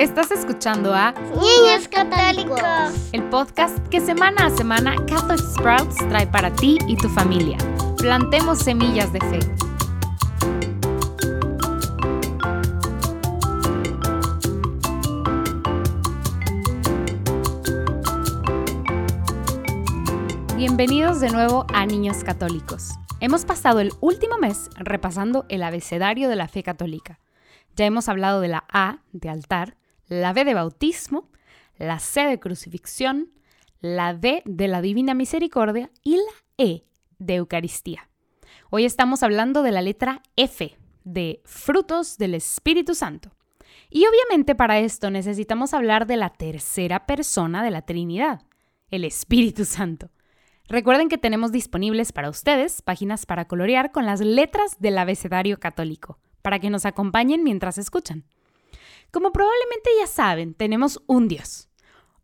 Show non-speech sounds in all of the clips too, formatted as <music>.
Estás escuchando a Niños Católicos, el podcast que semana a semana Catholic Sprouts trae para ti y tu familia. Plantemos semillas de fe. Bienvenidos de nuevo a Niños Católicos. Hemos pasado el último mes repasando el abecedario de la fe católica. Ya hemos hablado de la A de altar, la B de bautismo, la C de crucifixión, la D de la divina misericordia y la E de Eucaristía. Hoy estamos hablando de la letra F de frutos del Espíritu Santo. Y obviamente para esto necesitamos hablar de la tercera persona de la Trinidad, el Espíritu Santo. Recuerden que tenemos disponibles para ustedes páginas para colorear con las letras del abecedario católico, para que nos acompañen mientras escuchan. Como probablemente ya saben, tenemos un Dios,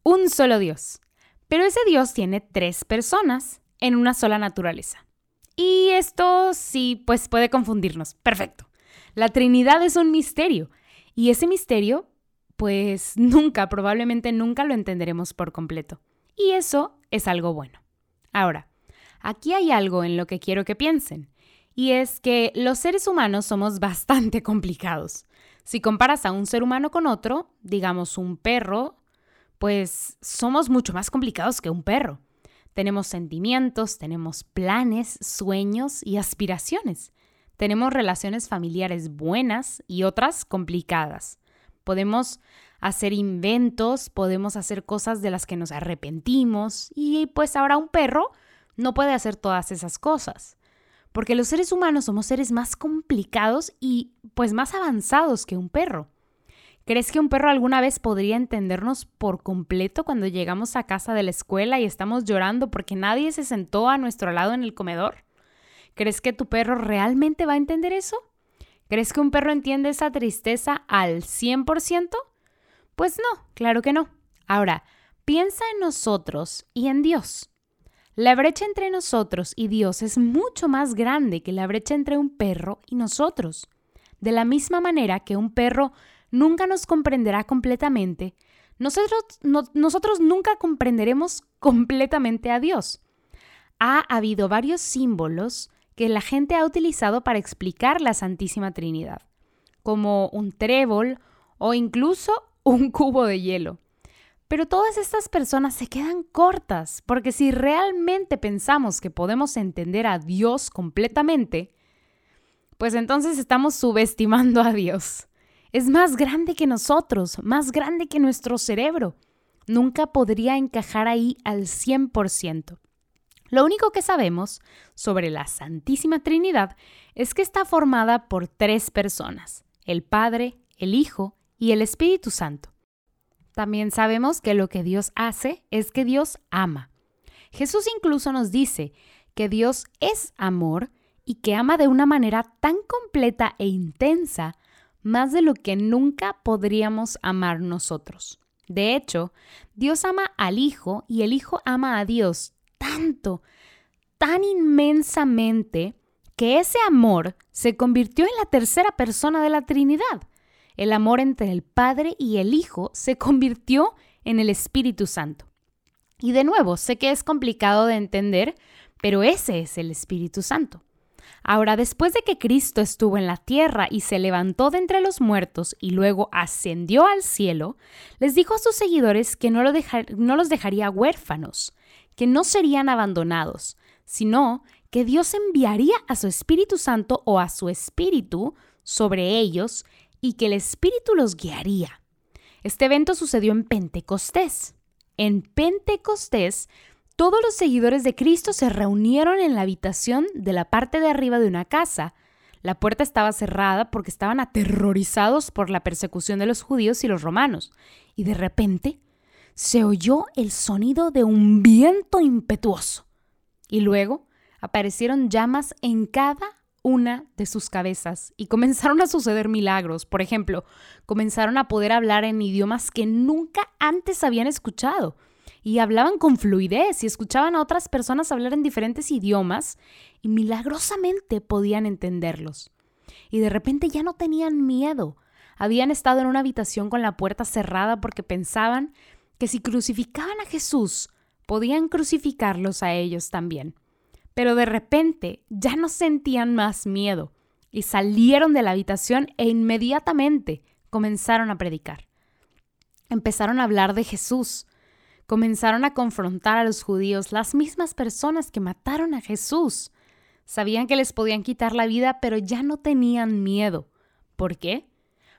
un solo Dios, pero ese Dios tiene tres personas en una sola naturaleza. Y esto sí, pues puede confundirnos. Perfecto. La Trinidad es un misterio, y ese misterio, pues nunca, probablemente nunca lo entenderemos por completo. Y eso es algo bueno. Ahora, aquí hay algo en lo que quiero que piensen, y es que los seres humanos somos bastante complicados. Si comparas a un ser humano con otro, digamos un perro, pues somos mucho más complicados que un perro. Tenemos sentimientos, tenemos planes, sueños y aspiraciones. Tenemos relaciones familiares buenas y otras complicadas. Podemos hacer inventos, podemos hacer cosas de las que nos arrepentimos y pues ahora un perro no puede hacer todas esas cosas. Porque los seres humanos somos seres más complicados y pues más avanzados que un perro. ¿Crees que un perro alguna vez podría entendernos por completo cuando llegamos a casa de la escuela y estamos llorando porque nadie se sentó a nuestro lado en el comedor? ¿Crees que tu perro realmente va a entender eso? ¿Crees que un perro entiende esa tristeza al 100%? Pues no, claro que no. Ahora, piensa en nosotros y en Dios. La brecha entre nosotros y Dios es mucho más grande que la brecha entre un perro y nosotros. De la misma manera que un perro nunca nos comprenderá completamente, nosotros, nosotros nunca comprenderemos completamente a Dios. Ha habido varios símbolos que la gente ha utilizado para explicar la Santísima Trinidad, como un trébol o incluso un cubo de hielo. Pero todas estas personas se quedan cortas, porque si realmente pensamos que podemos entender a Dios completamente, pues entonces estamos subestimando a Dios. Es más grande que nosotros, más grande que nuestro cerebro. Nunca podría encajar ahí al 100%. Lo único que sabemos sobre la Santísima Trinidad es que está formada por tres personas, el Padre, el Hijo y el Espíritu Santo. También sabemos que lo que Dios hace es que Dios ama. Jesús incluso nos dice que Dios es amor y que ama de una manera tan completa e intensa, más de lo que nunca podríamos amar nosotros. De hecho, Dios ama al Hijo y el Hijo ama a Dios tanto, tan inmensamente, que ese amor se convirtió en la tercera persona de la Trinidad. El amor entre el Padre y el Hijo se convirtió en el Espíritu Santo. Y de nuevo, sé que es complicado de entender, pero ese es el Espíritu Santo. Ahora, después de que Cristo estuvo en la tierra y se levantó de entre los muertos y luego ascendió al cielo, les dijo a sus seguidores que no, los dejaría huérfanos, que no serían abandonados, sino que Dios enviaría a su Espíritu Santo o a su Espíritu sobre ellos y que el Espíritu los guiaría. Este evento sucedió en Pentecostés. En Pentecostés, todos los seguidores de Cristo se reunieron en la habitación de la parte de arriba de una casa. La puerta estaba cerrada porque estaban aterrorizados por la persecución de los judíos y los romanos. Y de repente se oyó el sonido de un viento impetuoso. Y luego aparecieron llamas en cada una de sus cabezas y comenzaron a suceder milagros. Por ejemplo, comenzaron a poder hablar en idiomas que nunca antes habían escuchado y hablaban con fluidez y escuchaban a otras personas hablar en diferentes idiomas y milagrosamente podían entenderlos. Y de repente ya no tenían miedo. habían estado en una habitación con la puerta cerrada porque pensaban que si crucificaban a Jesús, podían crucificarlos a ellos también. Pero de repente ya no sentían más miedo y salieron de la habitación e inmediatamente comenzaron a predicar. Empezaron a hablar de Jesús. Comenzaron a confrontar a los judíos, las mismas personas que mataron a Jesús. Sabían que les podían quitar la vida, pero ya no tenían miedo. ¿Por qué?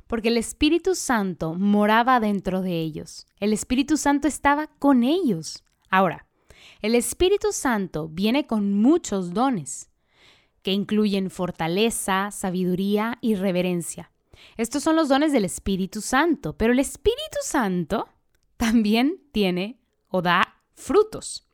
Porque el Espíritu Santo moraba dentro de ellos. El Espíritu Santo estaba con ellos. Ahora, el Espíritu Santo viene con muchos dones, que incluyen fortaleza, sabiduría y reverencia. Estos son los dones del Espíritu Santo, pero el Espíritu Santo <laughs> también tiene o da frutos.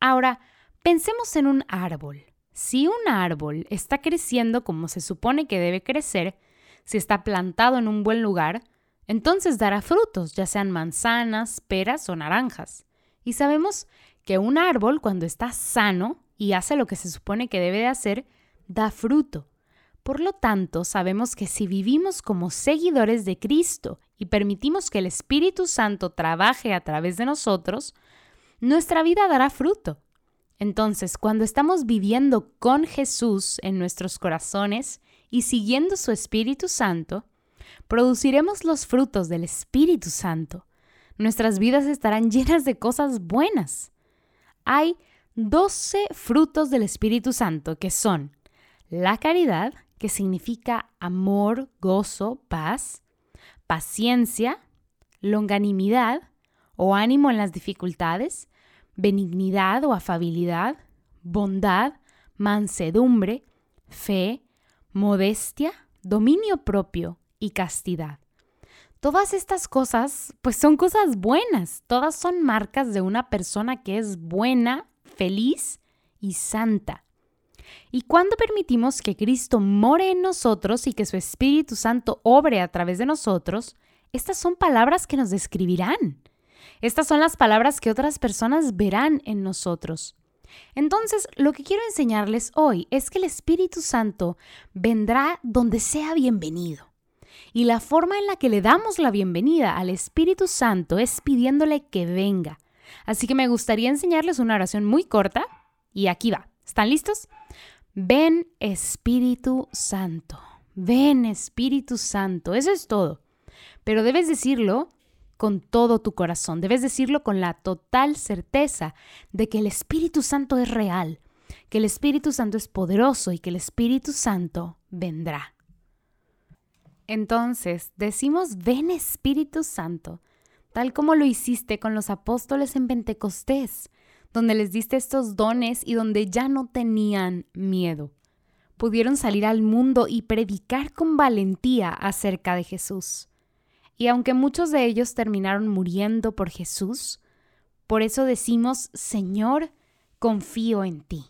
Ahora, pensemos en un árbol. Si un árbol está creciendo como se supone que debe crecer, si está plantado en un buen lugar, entonces dará frutos, ya sean manzanas, peras o naranjas. Y sabemos que un árbol, cuando está sano y hace lo que se supone que debe de hacer, da fruto. Por lo tanto, sabemos que si vivimos como seguidores de Cristo y permitimos que el Espíritu Santo trabaje a través de nosotros, nuestra vida dará fruto. Entonces, cuando estamos viviendo con Jesús en nuestros corazones y siguiendo su Espíritu Santo, produciremos los frutos del Espíritu Santo. Nuestras vidas estarán <laughs> llenas de cosas buenas. Hay doce frutos del Espíritu Santo que son la caridad, que significa amor, gozo, paz, paciencia, longanimidad o ánimo en las dificultades, benignidad o afabilidad, bondad, mansedumbre, fe, modestia, dominio propio y castidad. Todas estas cosas, pues son cosas buenas, todas son marcas de una persona que es buena, feliz y santa. Y cuando permitimos que Cristo more en nosotros y que su Espíritu Santo obre a través de nosotros, estas son palabras que nos describirán. Estas son las palabras que otras personas verán en nosotros. Entonces, lo que quiero enseñarles hoy es que el Espíritu Santo vendrá donde sea bienvenido. Y la forma en la que le damos la bienvenida al Espíritu Santo es pidiéndole que venga. Así que me gustaría enseñarles una oración muy corta y aquí va. ¿Están listos? Ven Espíritu Santo. Ven Espíritu Santo. Eso es todo. Pero debes decirlo con todo tu corazón. Debes decirlo con la total certeza de que el Espíritu Santo es real, que el Espíritu Santo es poderoso y que el Espíritu Santo vendrá. Entonces, decimos, ven Espíritu Santo, tal como lo hiciste con los apóstoles en Pentecostés, donde les diste estos dones y donde ya no tenían miedo. Pudieron salir al mundo y predicar con valentía acerca de Jesús. Y aunque muchos de ellos terminaron muriendo por Jesús, por eso decimos, Señor, confío en ti.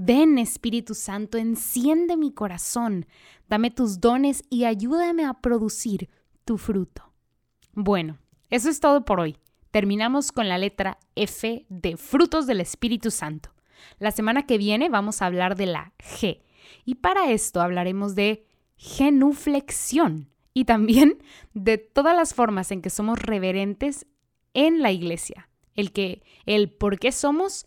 Ven Espíritu Santo, enciende mi corazón, dame tus dones y ayúdame a producir tu fruto. Bueno, eso es todo por hoy. Terminamos con la letra F de frutos del Espíritu Santo. La semana que viene vamos a hablar de la G y para esto hablaremos de genuflexión y también de todas las formas en que somos reverentes en la iglesia. El que el por qué somos